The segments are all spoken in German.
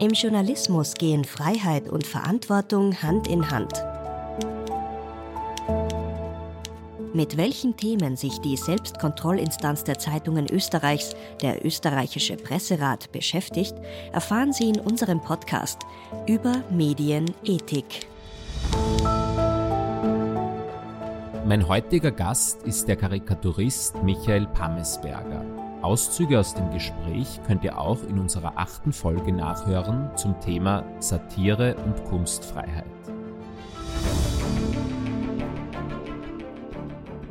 Im Journalismus gehen Freiheit und Verantwortung Hand in Hand. Mit welchen Themen sich die Selbstkontrollinstanz der Zeitungen Österreichs, der österreichische Presserat, beschäftigt, erfahren Sie in unserem Podcast über Medienethik. Mein heutiger Gast ist der Karikaturist Michael Pammesberger. Auszüge aus dem Gespräch könnt ihr auch in unserer achten Folge nachhören zum Thema Satire und Kunstfreiheit.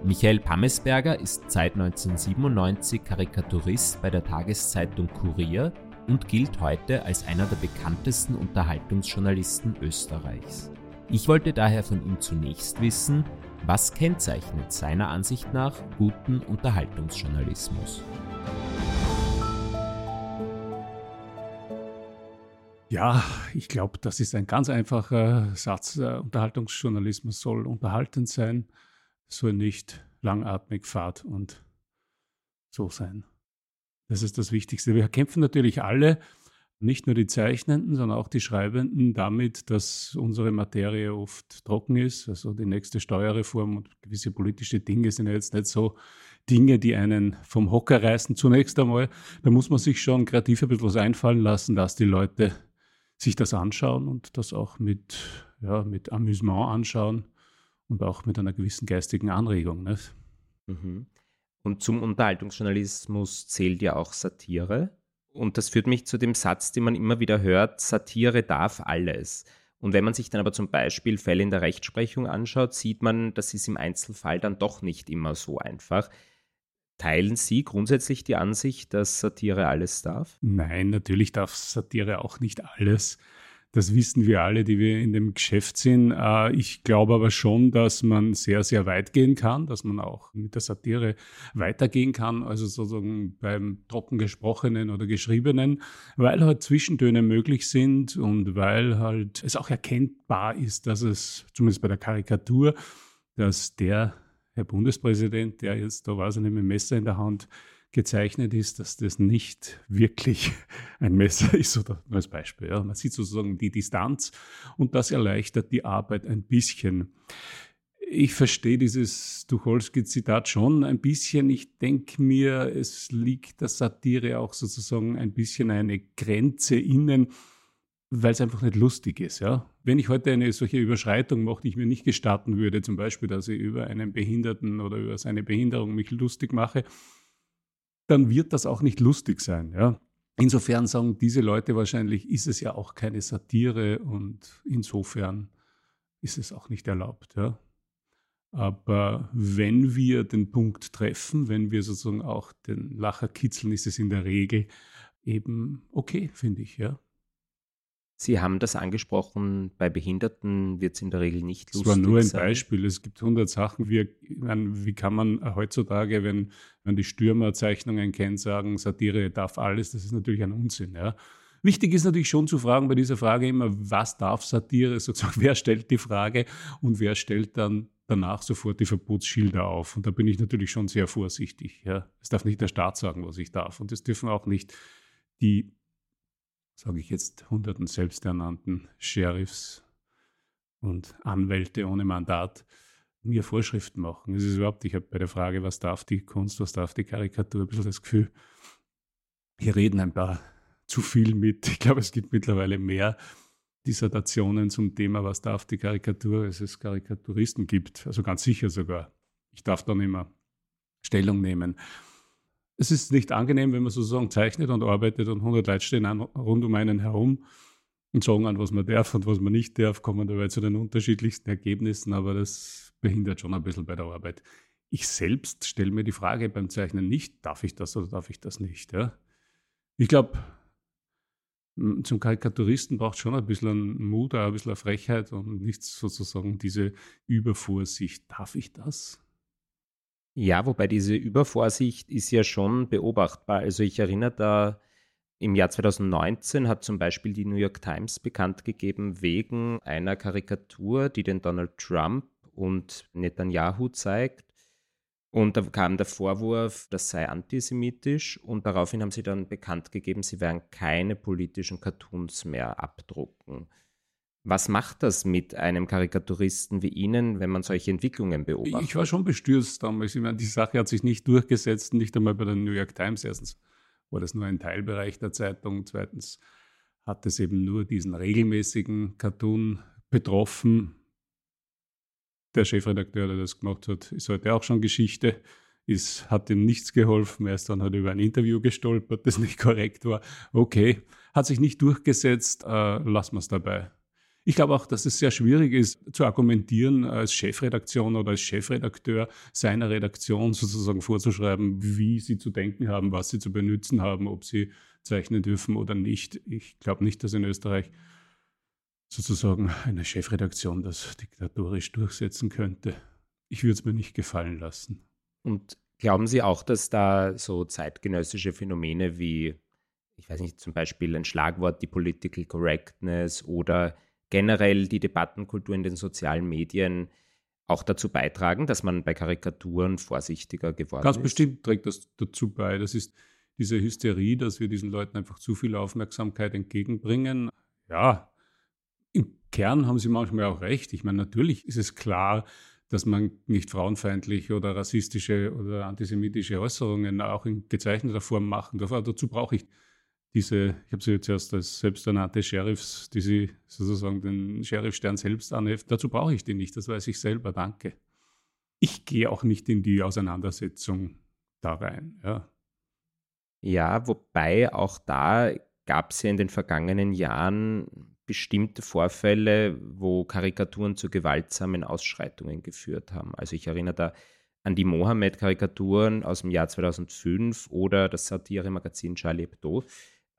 Michael Pammesberger ist seit 1997 Karikaturist bei der Tageszeitung Kurier und gilt heute als einer der bekanntesten Unterhaltungsjournalisten Österreichs. Ich wollte daher von ihm zunächst wissen, was kennzeichnet seiner Ansicht nach guten Unterhaltungsjournalismus? Ja, ich glaube, das ist ein ganz einfacher Satz. Unterhaltungsjournalismus soll unterhaltend sein, soll nicht langatmig, fad und so sein. Das ist das Wichtigste. Wir kämpfen natürlich alle, nicht nur die Zeichnenden, sondern auch die Schreibenden, damit, dass unsere Materie oft trocken ist. Also die nächste Steuerreform und gewisse politische Dinge sind ja jetzt nicht so Dinge, die einen vom Hocker reißen zunächst einmal. Da muss man sich schon kreativ ein bisschen was einfallen lassen, dass die Leute sich das anschauen und das auch mit, ja, mit Amüsement anschauen und auch mit einer gewissen geistigen Anregung. Nicht? Mhm. Und zum Unterhaltungsjournalismus zählt ja auch Satire. Und das führt mich zu dem Satz, den man immer wieder hört, Satire darf alles. Und wenn man sich dann aber zum Beispiel Fälle in der Rechtsprechung anschaut, sieht man, das ist im Einzelfall dann doch nicht immer so einfach. Teilen Sie grundsätzlich die Ansicht, dass Satire alles darf? Nein, natürlich darf Satire auch nicht alles. Das wissen wir alle, die wir in dem Geschäft sind. Äh, ich glaube aber schon, dass man sehr, sehr weit gehen kann, dass man auch mit der Satire weitergehen kann, also sozusagen beim trocken gesprochenen oder geschriebenen, weil halt Zwischentöne möglich sind und weil halt es auch erkennbar ist, dass es zumindest bei der Karikatur, dass der Herr Bundespräsident, der jetzt da ich nicht mit dem Messer in der Hand gezeichnet ist, dass das nicht wirklich ein Messer ist oder als Beispiel. Ja. Man sieht sozusagen die Distanz und das erleichtert die Arbeit ein bisschen. Ich verstehe dieses Tucholsky-Zitat schon ein bisschen. Ich denke mir, es liegt der Satire auch sozusagen ein bisschen eine Grenze innen, weil es einfach nicht lustig ist. Ja? Wenn ich heute eine solche Überschreitung mache, die ich mir nicht gestatten würde, zum Beispiel, dass ich über einen Behinderten oder über seine Behinderung mich lustig mache, dann wird das auch nicht lustig sein. Ja? Insofern sagen diese Leute wahrscheinlich, ist es ja auch keine Satire und insofern ist es auch nicht erlaubt. Ja? Aber wenn wir den Punkt treffen, wenn wir sozusagen auch den Lacher kitzeln, ist es in der Regel eben okay, finde ich, ja. Sie haben das angesprochen, bei Behinderten wird es in der Regel nicht lustig. Das war nur ein sein. Beispiel. Es gibt hundert Sachen. Wie, wie kann man heutzutage, wenn man die Stürmerzeichnungen kennt, sagen, Satire darf alles? Das ist natürlich ein Unsinn. Ja. Wichtig ist natürlich schon zu fragen bei dieser Frage immer, was darf Satire? Sozusagen, wer stellt die Frage und wer stellt dann danach sofort die Verbotsschilder auf? Und da bin ich natürlich schon sehr vorsichtig. Ja. Es darf nicht der Staat sagen, was ich darf. Und es dürfen auch nicht die sage ich jetzt, hunderten selbsternannten Sheriffs und Anwälte ohne Mandat mir Vorschriften machen. Es ist überhaupt, ich habe bei der Frage, was darf die Kunst, was darf die Karikatur, ein bisschen das Gefühl, hier reden ein paar zu viel mit. Ich glaube, es gibt mittlerweile mehr Dissertationen zum Thema, was darf die Karikatur, als es Karikaturisten gibt. Also ganz sicher sogar. Ich darf da nicht mehr Stellung nehmen es ist nicht angenehm, wenn man sozusagen zeichnet und arbeitet und 100 Leute stehen an, rund um einen herum und sagen an, was man darf und was man nicht darf, kommen dabei zu den unterschiedlichsten Ergebnissen, aber das behindert schon ein bisschen bei der Arbeit. Ich selbst stelle mir die Frage beim Zeichnen nicht, darf ich das oder darf ich das nicht? Ja? Ich glaube, zum Karikaturisten braucht schon ein bisschen Mut, ein bisschen Frechheit und nicht sozusagen diese Übervorsicht. Darf ich das? Ja, wobei diese Übervorsicht ist ja schon beobachtbar. Also ich erinnere da, im Jahr 2019 hat zum Beispiel die New York Times bekannt gegeben, wegen einer Karikatur, die den Donald Trump und Netanyahu zeigt, Und da kam der Vorwurf, das sei antisemitisch und daraufhin haben sie dann bekannt gegeben, sie werden keine politischen Cartoons mehr abdrucken. Was macht das mit einem Karikaturisten wie Ihnen, wenn man solche Entwicklungen beobachtet? Ich war schon bestürzt damals. Ich meine, die Sache hat sich nicht durchgesetzt, nicht einmal bei der New York Times. Erstens war das nur ein Teilbereich der Zeitung. Zweitens hat es eben nur diesen regelmäßigen Cartoon betroffen. Der Chefredakteur, der das gemacht hat, ist heute auch schon Geschichte. Es hat ihm nichts geholfen. Er ist dann halt über ein Interview gestolpert, das nicht korrekt war. Okay, hat sich nicht durchgesetzt, äh, lassen wir es dabei. Ich glaube auch, dass es sehr schwierig ist, zu argumentieren, als Chefredaktion oder als Chefredakteur seiner Redaktion sozusagen vorzuschreiben, wie sie zu denken haben, was sie zu benutzen haben, ob sie zeichnen dürfen oder nicht. Ich glaube nicht, dass in Österreich sozusagen eine Chefredaktion das diktatorisch durchsetzen könnte. Ich würde es mir nicht gefallen lassen. Und glauben Sie auch, dass da so zeitgenössische Phänomene wie, ich weiß nicht, zum Beispiel ein Schlagwort, die Political Correctness oder generell die Debattenkultur in den sozialen Medien auch dazu beitragen, dass man bei Karikaturen vorsichtiger geworden Ganz ist? Ganz bestimmt trägt das dazu bei. Das ist diese Hysterie, dass wir diesen Leuten einfach zu viel Aufmerksamkeit entgegenbringen. Ja, im Kern haben sie manchmal auch recht. Ich meine, natürlich ist es klar, dass man nicht frauenfeindliche oder rassistische oder antisemitische Äußerungen auch in gezeichneter Form machen darf. Aber dazu brauche ich diese, ich habe sie jetzt erst als selbsternannte Sheriffs, die sie sozusagen den Sheriffstern selbst anheften. Dazu brauche ich die nicht, das weiß ich selber, danke. Ich gehe auch nicht in die Auseinandersetzung da rein. Ja, ja wobei auch da gab es ja in den vergangenen Jahren bestimmte Vorfälle, wo Karikaturen zu gewaltsamen Ausschreitungen geführt haben. Also ich erinnere da an die Mohammed-Karikaturen aus dem Jahr 2005 oder das Satire-Magazin Charlie Hebdo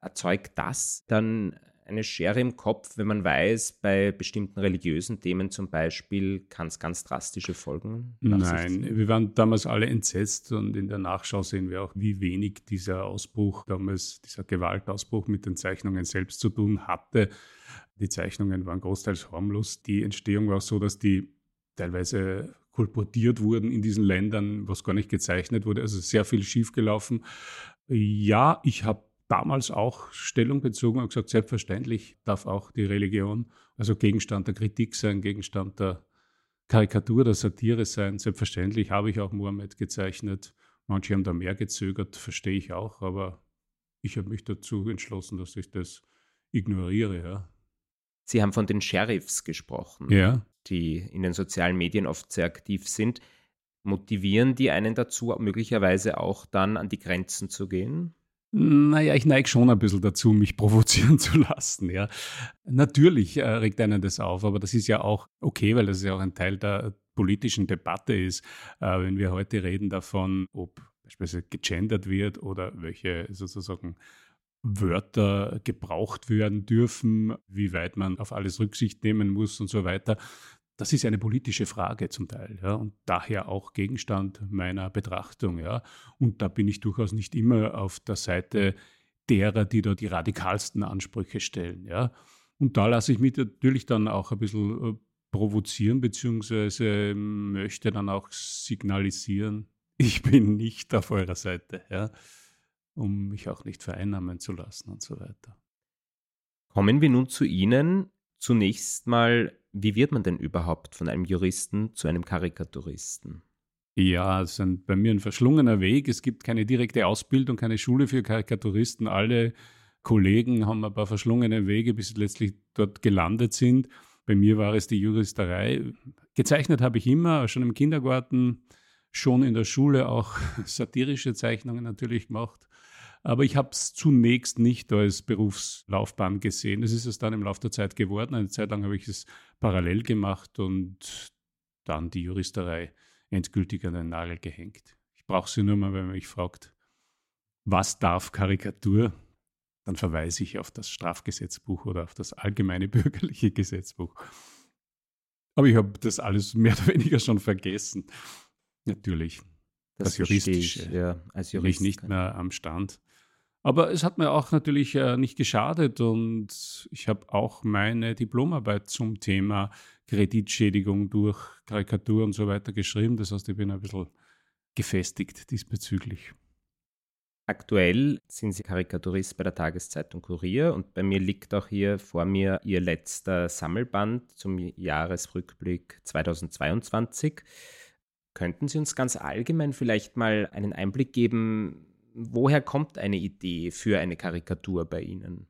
erzeugt das dann eine Schere im Kopf, wenn man weiß, bei bestimmten religiösen Themen zum Beispiel kann es ganz drastische Folgen Nein, wir waren damals alle entsetzt und in der Nachschau sehen wir auch, wie wenig dieser Ausbruch damals, dieser Gewaltausbruch mit den Zeichnungen selbst zu tun hatte. Die Zeichnungen waren großteils harmlos. Die Entstehung war auch so, dass die teilweise kolportiert wurden in diesen Ländern, was gar nicht gezeichnet wurde. Also sehr viel schiefgelaufen. Ja, ich habe damals auch Stellung bezogen und gesagt, selbstverständlich darf auch die Religion also Gegenstand der Kritik sein, Gegenstand der Karikatur, der Satire sein. Selbstverständlich habe ich auch Mohammed gezeichnet. Manche haben da mehr gezögert, verstehe ich auch, aber ich habe mich dazu entschlossen, dass ich das ignoriere. Ja. Sie haben von den Sheriffs gesprochen, ja. die in den sozialen Medien oft sehr aktiv sind. Motivieren die einen dazu, möglicherweise auch dann an die Grenzen zu gehen? Naja, ich neige schon ein bisschen dazu, mich provozieren zu lassen. Ja. Natürlich äh, regt einen das auf, aber das ist ja auch okay, weil das ja auch ein Teil der politischen Debatte ist. Äh, wenn wir heute reden davon, ob beispielsweise gegendert wird oder welche sozusagen Wörter gebraucht werden dürfen, wie weit man auf alles Rücksicht nehmen muss und so weiter, das ist eine politische Frage zum Teil, ja, und daher auch Gegenstand meiner Betrachtung, ja. Und da bin ich durchaus nicht immer auf der Seite derer, die da die radikalsten Ansprüche stellen, ja. Und da lasse ich mich natürlich dann auch ein bisschen äh, provozieren, beziehungsweise möchte dann auch signalisieren, ich bin nicht auf eurer Seite, ja, um mich auch nicht vereinnahmen zu lassen und so weiter. Kommen wir nun zu Ihnen. Zunächst mal wie wird man denn überhaupt von einem Juristen zu einem Karikaturisten? Ja, es ist bei mir ein verschlungener Weg. Es gibt keine direkte Ausbildung, keine Schule für Karikaturisten. Alle Kollegen haben ein paar verschlungene Wege, bis sie letztlich dort gelandet sind. Bei mir war es die Juristerei. Gezeichnet habe ich immer, schon im Kindergarten, schon in der Schule auch satirische Zeichnungen natürlich gemacht. Aber ich habe es zunächst nicht als Berufslaufbahn gesehen. Es ist es dann im Laufe der Zeit geworden. Eine Zeit lang habe ich es parallel gemacht und dann die Juristerei endgültig an den Nagel gehängt. Ich brauche sie nur mal, wenn man mich fragt, was darf Karikatur? Dann verweise ich auf das Strafgesetzbuch oder auf das allgemeine bürgerliche Gesetzbuch. Aber ich habe das alles mehr oder weniger schon vergessen. Natürlich. Das, das Juristische. Ich, ja, als Jurist nicht mehr am Stand. Aber es hat mir auch natürlich äh, nicht geschadet und ich habe auch meine Diplomarbeit zum Thema Kreditschädigung durch Karikatur und so weiter geschrieben. Das heißt, ich bin ein bisschen gefestigt diesbezüglich. Aktuell sind Sie Karikaturist bei der Tageszeitung Kurier und bei mir liegt auch hier vor mir Ihr letzter Sammelband zum Jahresrückblick 2022. Könnten Sie uns ganz allgemein vielleicht mal einen Einblick geben, woher kommt eine Idee für eine Karikatur bei Ihnen?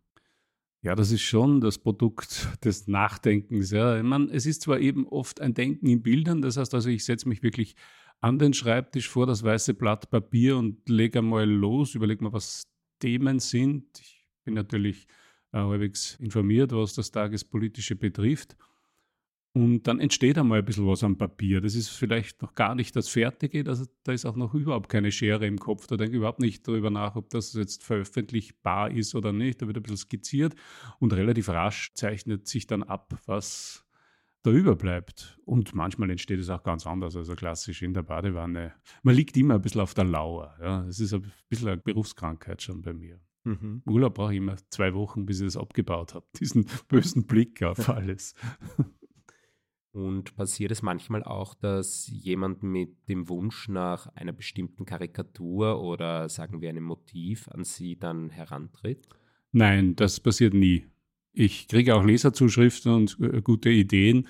Ja, das ist schon das Produkt des Nachdenkens. Ja. Meine, es ist zwar eben oft ein Denken in Bildern, das heißt also, ich setze mich wirklich an den Schreibtisch vor das weiße Blatt Papier und lege einmal los, überlege mal, was Themen sind. Ich bin natürlich äh, halbwegs informiert, was das Tagespolitische betrifft. Und dann entsteht einmal ein bisschen was am Papier. Das ist vielleicht noch gar nicht das Fertige, das, da ist auch noch überhaupt keine Schere im Kopf. Da denke ich überhaupt nicht darüber nach, ob das jetzt veröffentlichbar ist oder nicht. Da wird ein bisschen skizziert und relativ rasch zeichnet sich dann ab, was da überbleibt. Und manchmal entsteht es auch ganz anders, also klassisch in der Badewanne. Man liegt immer ein bisschen auf der Lauer. Ja. Es ist ein bisschen eine Berufskrankheit schon bei mir. Mhm. Urlaub brauche ich immer zwei Wochen, bis ich das abgebaut habe. Diesen bösen Blick auf alles. Und passiert es manchmal auch, dass jemand mit dem Wunsch nach einer bestimmten Karikatur oder sagen wir einem Motiv an Sie dann herantritt? Nein, das passiert nie. Ich kriege auch Leserzuschriften und äh, gute Ideen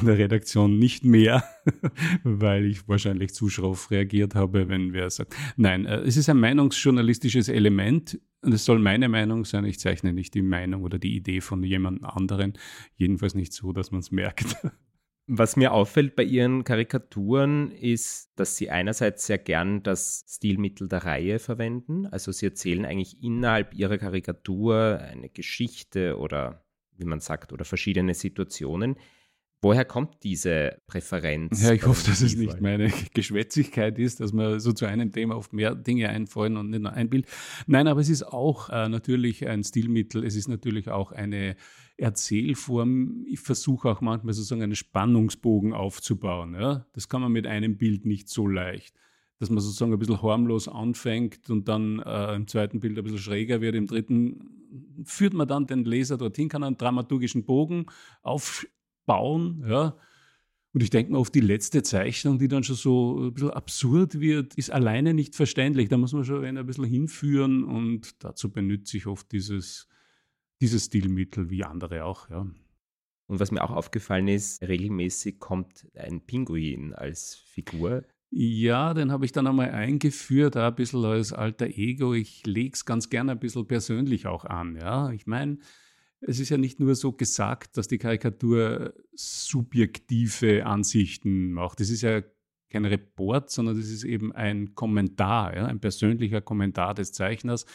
in der Redaktion nicht mehr, weil ich wahrscheinlich zu schroff reagiert habe, wenn wer sagt. Nein, äh, es ist ein meinungsjournalistisches Element und es soll meine Meinung sein. Ich zeichne nicht die Meinung oder die Idee von jemand anderen. Jedenfalls nicht so, dass man es merkt. Was mir auffällt bei Ihren Karikaturen ist, dass Sie einerseits sehr gern das Stilmittel der Reihe verwenden. Also Sie erzählen eigentlich innerhalb Ihrer Karikatur eine Geschichte oder, wie man sagt, oder verschiedene Situationen. Woher kommt diese Präferenz? Ja, ich hoffe, dass es nicht meine Geschwätzigkeit ist, dass mir so zu einem Thema oft mehr Dinge einfallen und nicht nur ein Bild. Nein, aber es ist auch äh, natürlich ein Stilmittel. Es ist natürlich auch eine Erzählform. Ich versuche auch manchmal sozusagen einen Spannungsbogen aufzubauen. Ja? Das kann man mit einem Bild nicht so leicht. Dass man sozusagen ein bisschen harmlos anfängt und dann äh, im zweiten Bild ein bisschen schräger wird, im dritten führt man dann den Leser dorthin, kann einen dramaturgischen Bogen auf, bauen. Ja. Und ich denke mal, auf die letzte Zeichnung, die dann schon so ein bisschen absurd wird, ist alleine nicht verständlich. Da muss man schon ein bisschen hinführen und dazu benütze ich oft dieses, dieses Stilmittel, wie andere auch. Ja. Und was mir auch aufgefallen ist, regelmäßig kommt ein Pinguin als Figur. Ja, den habe ich dann einmal eingeführt, ein bisschen als alter Ego. Ich lege es ganz gerne ein bisschen persönlich auch an. Ja. Ich meine, es ist ja nicht nur so gesagt, dass die Karikatur subjektive Ansichten macht. Das ist ja kein Report, sondern das ist eben ein Kommentar, ja, ein persönlicher Kommentar des Zeichners.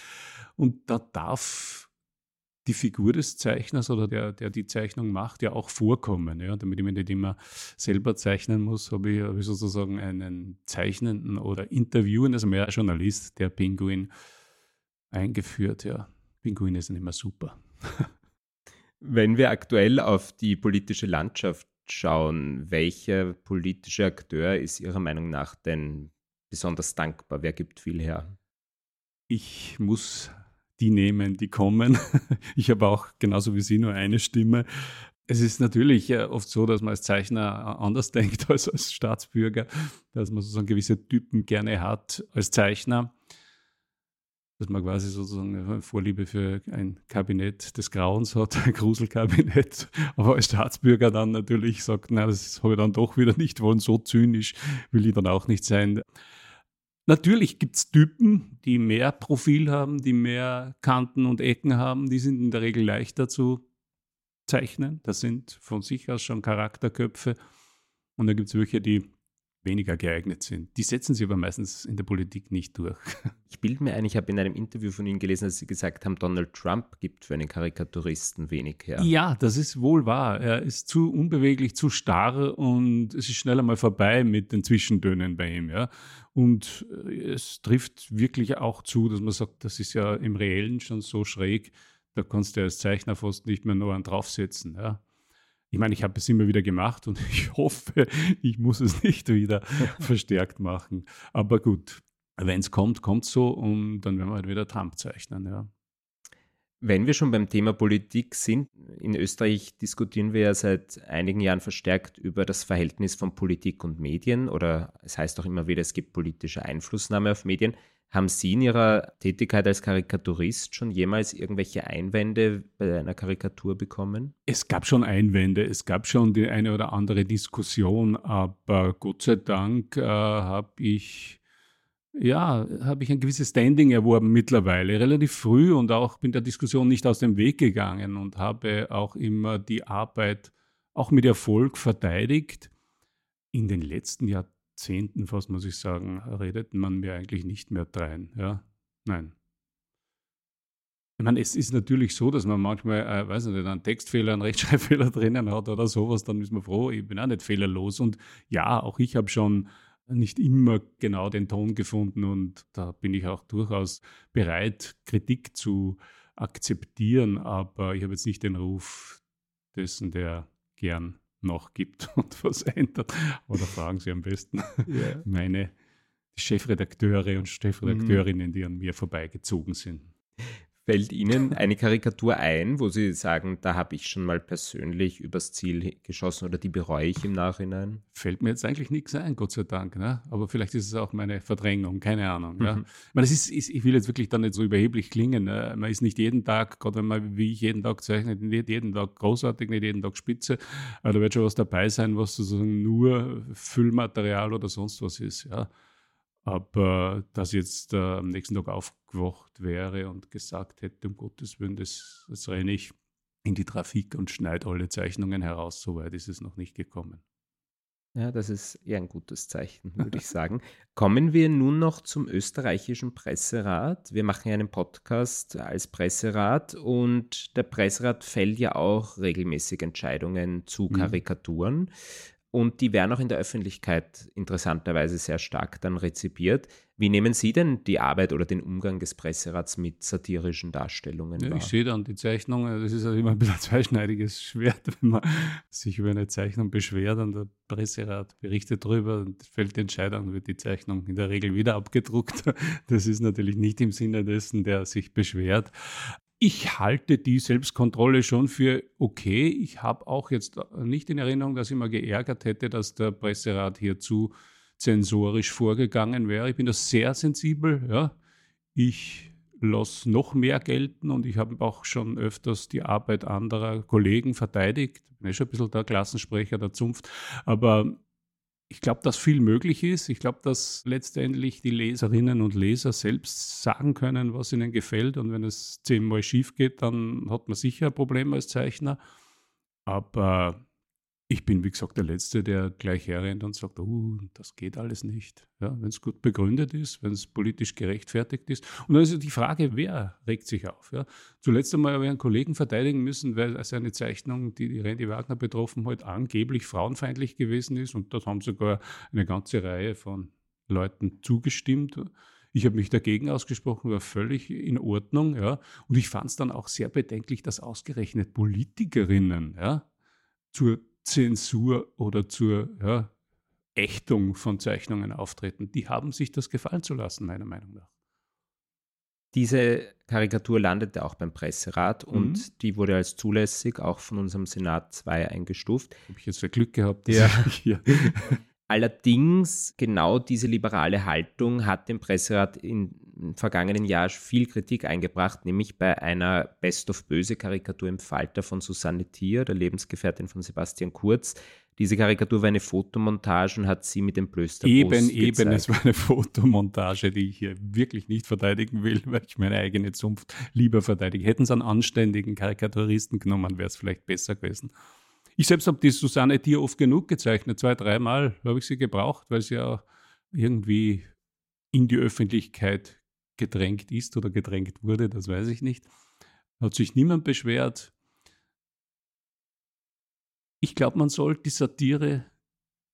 Und da darf die Figur des Zeichners oder der, der die Zeichnung macht, ja auch vorkommen. Ja. Damit ich mich nicht immer selber zeichnen muss, habe ich, habe ich sozusagen einen zeichnenden oder interviewenden, also mehr Journalist, der Pinguin eingeführt. Ja. Pinguine sind immer super. Wenn wir aktuell auf die politische Landschaft schauen, welcher politische Akteur ist Ihrer Meinung nach denn besonders dankbar? Wer gibt viel her? Ich muss die nehmen, die kommen. Ich habe auch genauso wie Sie nur eine Stimme. Es ist natürlich äh, oft so, dass man als Zeichner anders denkt als als Staatsbürger, dass man sozusagen gewisse Typen gerne hat als Zeichner dass man quasi sozusagen eine Vorliebe für ein Kabinett des Grauens hat, ein Gruselkabinett, aber als Staatsbürger dann natürlich sagt, na, das habe ich dann doch wieder nicht wollen, so zynisch will ich dann auch nicht sein. Natürlich gibt es Typen, die mehr Profil haben, die mehr Kanten und Ecken haben, die sind in der Regel leichter zu zeichnen. Das sind von sich aus schon Charakterköpfe. Und dann gibt es welche, die weniger geeignet sind. Die setzen sie aber meistens in der Politik nicht durch. Ich bilde mir ein, ich habe in einem Interview von Ihnen gelesen, dass Sie gesagt haben, Donald Trump gibt für einen Karikaturisten wenig her. Ja, das ist wohl wahr. Er ist zu unbeweglich, zu starr und es ist schnell einmal vorbei mit den Zwischentönen bei ihm. Ja. Und äh, es trifft wirklich auch zu, dass man sagt, das ist ja im Reellen schon so schräg, da kannst du als Zeichner fast nicht mehr nur einen draufsetzen. Ja. Ich meine, ich habe es immer wieder gemacht und ich hoffe, ich muss es nicht wieder verstärkt machen. Aber gut, wenn es kommt, kommt es so und dann werden wir halt wieder Trump zeichnen. Ja. Wenn wir schon beim Thema Politik sind, in Österreich diskutieren wir ja seit einigen Jahren verstärkt über das Verhältnis von Politik und Medien oder es heißt auch immer wieder, es gibt politische Einflussnahme auf Medien. Haben Sie in Ihrer Tätigkeit als Karikaturist schon jemals irgendwelche Einwände bei einer Karikatur bekommen? Es gab schon Einwände, es gab schon die eine oder andere Diskussion, aber Gott sei Dank äh, habe ich ja, habe ich ein gewisses Standing erworben mittlerweile, relativ früh und auch bin der Diskussion nicht aus dem Weg gegangen und habe auch immer die Arbeit auch mit Erfolg verteidigt. In den letzten Jahrzehnten, fast muss ich sagen, redet man mir eigentlich nicht mehr drein. Ja, nein. Ich meine, es ist natürlich so, dass man manchmal, äh, weiß nicht, einen Textfehler, einen Rechtschreibfehler drinnen hat oder sowas, dann ist man froh, ich bin auch nicht fehlerlos. Und ja, auch ich habe schon nicht immer genau den Ton gefunden und da bin ich auch durchaus bereit, Kritik zu akzeptieren, aber ich habe jetzt nicht den Ruf dessen, der gern noch gibt und was ändert. Oder fragen Sie am besten yeah. meine Chefredakteure und Chefredakteurinnen, die an mir vorbeigezogen sind. Fällt Ihnen eine Karikatur ein, wo Sie sagen, da habe ich schon mal persönlich übers Ziel geschossen oder die bereue ich im Nachhinein? Fällt mir jetzt eigentlich nichts ein, Gott sei Dank. Ne? Aber vielleicht ist es auch meine Verdrängung, keine Ahnung. Mhm. Ja? Ich, meine, ist, ist, ich will jetzt wirklich da nicht so überheblich klingen. Ne? Man ist nicht jeden Tag, gerade wenn man wie ich jeden Tag zeichnet, nicht jeden Tag großartig, nicht jeden Tag spitze. Aber da wird schon was dabei sein, was sozusagen nur Füllmaterial oder sonst was ist. Ja? Aber dass jetzt äh, am nächsten Tag aufgewacht wäre und gesagt hätte, um Gottes Willen, das, das renne ich in die Trafik und schneide alle Zeichnungen heraus, so weit ist es noch nicht gekommen. Ja, das ist eher ein gutes Zeichen, würde ich sagen. Kommen wir nun noch zum österreichischen Presserat. Wir machen ja einen Podcast als Presserat und der Presserat fällt ja auch regelmäßig Entscheidungen zu mhm. Karikaturen. Und die werden auch in der Öffentlichkeit interessanterweise sehr stark dann rezipiert. Wie nehmen Sie denn die Arbeit oder den Umgang des Presserats mit satirischen Darstellungen ja, wahr? Ich sehe dann die Zeichnungen, das ist also immer ein bisschen ein zweischneidiges Schwert, wenn man sich über eine Zeichnung beschwert und der Presserat berichtet darüber und fällt die Entscheidung, wird die Zeichnung in der Regel wieder abgedruckt. Das ist natürlich nicht im Sinne dessen, der sich beschwert. Ich halte die Selbstkontrolle schon für okay. Ich habe auch jetzt nicht in Erinnerung, dass ich mal geärgert hätte, dass der Presserat hier zu zensorisch vorgegangen wäre. Ich bin da sehr sensibel. Ja. Ich lasse noch mehr gelten und ich habe auch schon öfters die Arbeit anderer Kollegen verteidigt. Ich bin ja schon ein bisschen der Klassensprecher der Zunft. Aber ich glaube, dass viel möglich ist. Ich glaube, dass letztendlich die Leserinnen und Leser selbst sagen können, was ihnen gefällt. Und wenn es zehnmal schief geht, dann hat man sicher ein Problem als Zeichner. Aber ich bin, wie gesagt, der Letzte, der gleich herrennt und sagt, oh, das geht alles nicht. Ja, wenn es gut begründet ist, wenn es politisch gerechtfertigt ist. Und dann ist die Frage, wer regt sich auf? Ja? Zuletzt einmal habe ich einen Kollegen verteidigen müssen, weil seine Zeichnung, die die Randy Wagner betroffen hat, angeblich frauenfeindlich gewesen ist. Und dort haben sogar eine ganze Reihe von Leuten zugestimmt. Ich habe mich dagegen ausgesprochen, war völlig in Ordnung. Ja? Und ich fand es dann auch sehr bedenklich, dass ausgerechnet Politikerinnen ja, zur Zensur oder zur ja, Ächtung von Zeichnungen auftreten. Die haben sich das gefallen zu lassen, meiner Meinung nach. Diese Karikatur landete auch beim Presserat mhm. und die wurde als zulässig auch von unserem Senat 2 eingestuft. Habe ich jetzt für Glück gehabt, dass ja. ich hier Allerdings genau diese liberale Haltung hat dem Presserat im vergangenen Jahr viel Kritik eingebracht, nämlich bei einer Best of Böse Karikatur im Falter von Susanne Thier, der Lebensgefährtin von Sebastian Kurz. Diese Karikatur war eine Fotomontage und hat sie mit dem Blöster Eben, eben, es war eine Fotomontage, die ich hier wirklich nicht verteidigen will, weil ich meine eigene Zunft lieber verteidige. Hätten sie einen anständigen Karikaturisten genommen, wäre es vielleicht besser gewesen. Ich selbst habe die Susanne Tier oft genug gezeichnet. Zwei, dreimal habe ich sie gebraucht, weil sie ja irgendwie in die Öffentlichkeit gedrängt ist oder gedrängt wurde, das weiß ich nicht. Hat sich niemand beschwert. Ich glaube, man soll die Satire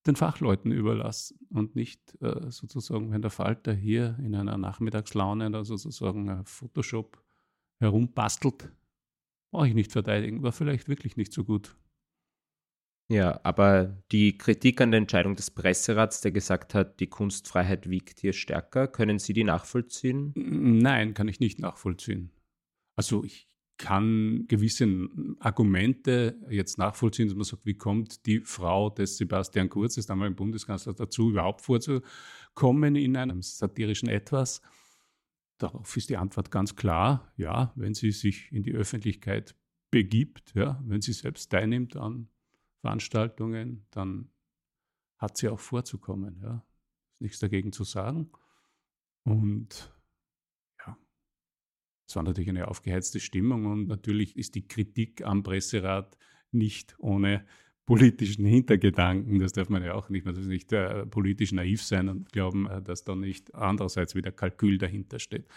den Fachleuten überlassen und nicht äh, sozusagen, wenn der Falter hier in einer Nachmittagslaune oder sozusagen Photoshop herumbastelt, brauche ich nicht verteidigen. War vielleicht wirklich nicht so gut. Ja, aber die Kritik an der Entscheidung des Presserats, der gesagt hat, die Kunstfreiheit wiegt hier stärker, können Sie die nachvollziehen? Nein, kann ich nicht nachvollziehen. Also ich kann gewisse Argumente jetzt nachvollziehen, dass man sagt, wie kommt die Frau des Sebastian Kurz, des damaligen Bundeskanzler, dazu, überhaupt vorzukommen in einem satirischen Etwas? Darauf ist die Antwort ganz klar, ja, wenn sie sich in die Öffentlichkeit begibt, ja, wenn sie selbst teilnimmt an Veranstaltungen, dann hat sie auch vorzukommen. Ja. Ist nichts dagegen zu sagen. Und ja, es war natürlich eine aufgeheizte Stimmung und natürlich ist die Kritik am Presserat nicht ohne politischen Hintergedanken. Das darf man ja auch nicht, man darf nicht äh, politisch naiv sein und glauben, äh, dass da nicht andererseits wieder Kalkül dahinter steht.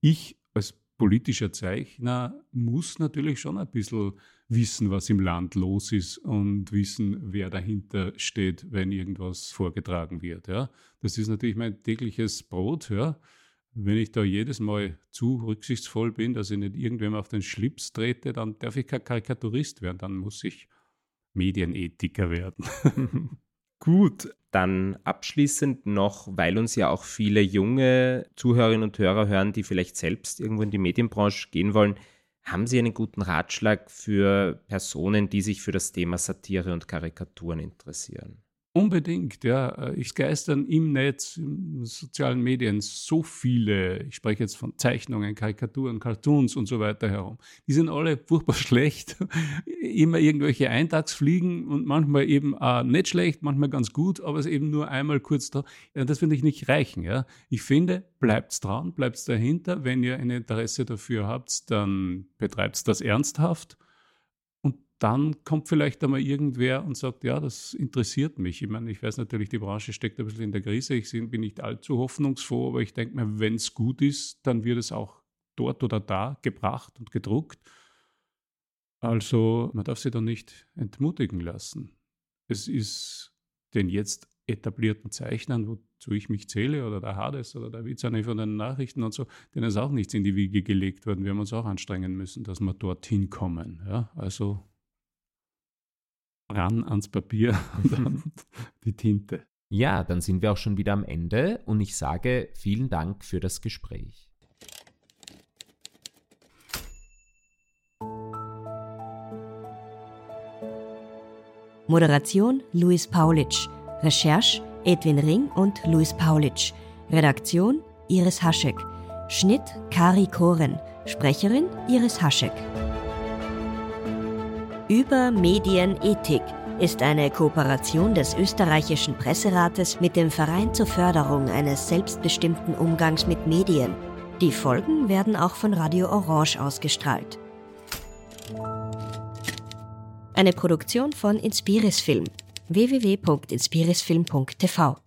Ich als politischer Zeichner muss natürlich schon ein bisschen wissen, was im Land los ist und wissen, wer dahinter steht, wenn irgendwas vorgetragen wird. Ja. Das ist natürlich mein tägliches Brot. Ja. Wenn ich da jedes Mal zu rücksichtsvoll bin, dass ich nicht irgendwem auf den Schlips trete, dann darf ich kein Karikaturist werden, dann muss ich Medienethiker werden. Gut, dann abschließend noch, weil uns ja auch viele junge Zuhörerinnen und Hörer hören, die vielleicht selbst irgendwo in die Medienbranche gehen wollen. Haben Sie einen guten Ratschlag für Personen, die sich für das Thema Satire und Karikaturen interessieren? Unbedingt, ja. Ich geistern im Netz, in sozialen Medien so viele, ich spreche jetzt von Zeichnungen, Karikaturen, Cartoons und so weiter herum. Die sind alle furchtbar schlecht. Immer irgendwelche Eintagsfliegen und manchmal eben auch nicht schlecht, manchmal ganz gut, aber es eben nur einmal kurz da. Das finde ich nicht reichen, ja. Ich finde, bleibt's dran, bleibt's dahinter. Wenn ihr ein Interesse dafür habt, dann betreibt das ernsthaft dann kommt vielleicht einmal irgendwer und sagt, ja, das interessiert mich. Ich meine, ich weiß natürlich, die Branche steckt ein bisschen in der Krise. Ich bin nicht allzu hoffnungsfroh, aber ich denke mir, wenn es gut ist, dann wird es auch dort oder da gebracht und gedruckt. Also man darf sich da nicht entmutigen lassen. Es ist den jetzt etablierten Zeichnern, wozu ich mich zähle, oder der Hades oder der Witzane von den Nachrichten und so, denen ist auch nichts in die Wiege gelegt worden. Wir haben uns auch anstrengen müssen, dass wir dorthin kommen. Ja, also ran ans Papier und dann die Tinte. Ja, dann sind wir auch schon wieder am Ende und ich sage vielen Dank für das Gespräch. Moderation Luis Paulitsch, Recherche Edwin Ring und Luis Paulitsch, Redaktion Iris Haschek, Schnitt Kari Koren, Sprecherin Iris Haschek. Über Medienethik ist eine Kooperation des österreichischen Presserates mit dem Verein zur Förderung eines selbstbestimmten Umgangs mit Medien. Die Folgen werden auch von Radio Orange ausgestrahlt. Eine Produktion von Inspiris Film www.inspirisfilm.tv